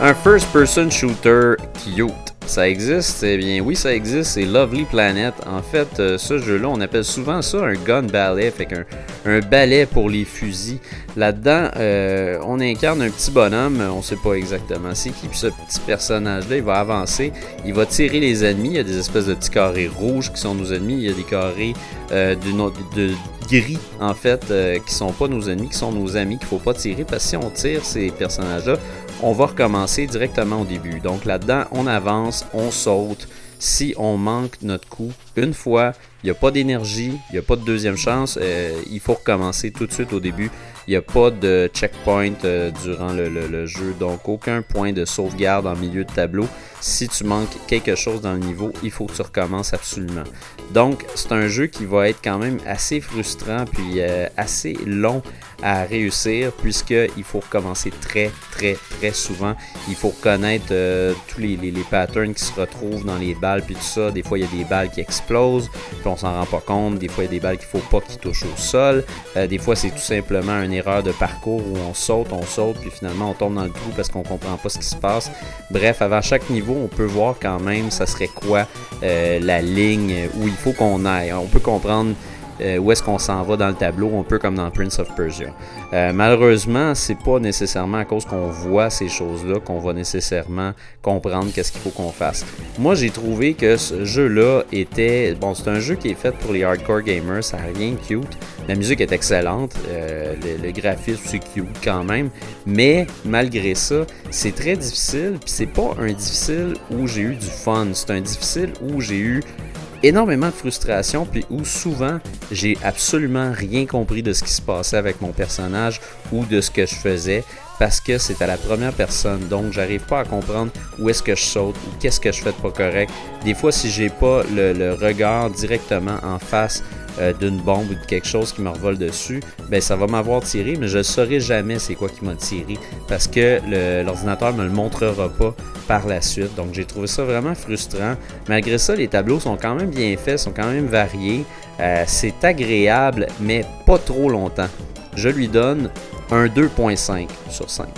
Un first-person shooter cute. Ça existe? Eh bien oui, ça existe, c'est Lovely Planet. En fait, euh, ce jeu-là, on appelle souvent ça un gun ballet, fait qu'un un ballet pour les fusils. Là-dedans, euh, on incarne un petit bonhomme, on sait pas exactement c'est qui, puis ce petit personnage-là, il va avancer, il va tirer les ennemis, il y a des espèces de petits carrés rouges qui sont nos ennemis, il y a des carrés euh, de, gris, en fait, qui sont pas nos ennemis, qui sont nos amis, qu'il faut pas tirer, parce que si on tire ces personnages-là, on va recommencer directement au début. Donc là-dedans, on avance, on saute. Si on manque notre coup une fois, il n'y a pas d'énergie, il n'y a pas de deuxième chance, euh, il faut recommencer tout de suite au début. Il n'y a pas de checkpoint euh, durant le, jeu, donc aucun point de sauvegarde en milieu de tableau. Si tu manques quelque chose dans le niveau, il faut que tu recommences absolument. Donc c'est un jeu qui va être quand même assez frustrant puis euh, assez long à réussir puisqu'il faut recommencer très très très souvent. Il faut connaître tous les, patterns qui se retrouvent dans les puis tout ça. Des fois il y a des balles qui explosent puis on s'en rend pas compte. Des fois il y a des balles qu'il faut pas qui touchent au sol. des fois c'est tout simplement une erreur de parcours où on saute, on saute, puis finalement on tombe dans le trou parce qu'on comprend pas ce qui se passe. Bref, avant chaque niveau, on peut voir quand même ça serait quoi euh, la ligne où il faut qu'on aille. On peut comprendre euh, où est-ce qu'on s'en va dans le tableau, un peu comme dans Prince of Persia. Euh, malheureusement, c'est pas nécessairement à cause qu'on voit ces choses-là qu'on va nécessairement comprendre qu'est-ce qu'il faut qu'on fasse. Moi, j'ai trouvé que ce jeu-là était bon, c'est un jeu qui est fait pour les hardcore gamers, ça n'a rien de cute. La musique est excellente, euh, le, graphisme c'est cute quand même, mais malgré ça, c'est très difficile. Puis c'est pas un difficile où j'ai eu du fun, c'est un difficile où j'ai eu énormément de frustration, puis où souvent j'ai absolument rien compris de ce qui se passait avec mon personnage ou de ce que je faisais parce que c'est à la première personne. Donc, j'arrive pas à comprendre où est-ce que je saute ou qu'est-ce que je fais de pas correct. Des fois, si j'ai pas le, regard directement en face euh, d'une bombe ou de quelque chose qui me revole dessus, ben ça va m'avoir tiré, mais je ne saurai jamais c'est quoi qui m'a tiré parce que l'ordinateur me le montrera pas par la suite. Donc, j'ai trouvé ça vraiment frustrant. Malgré ça, les tableaux sont quand même bien faits, sont quand même variés. Euh, c'est agréable, mais pas trop longtemps. Je lui donne un 2.5 sur 5.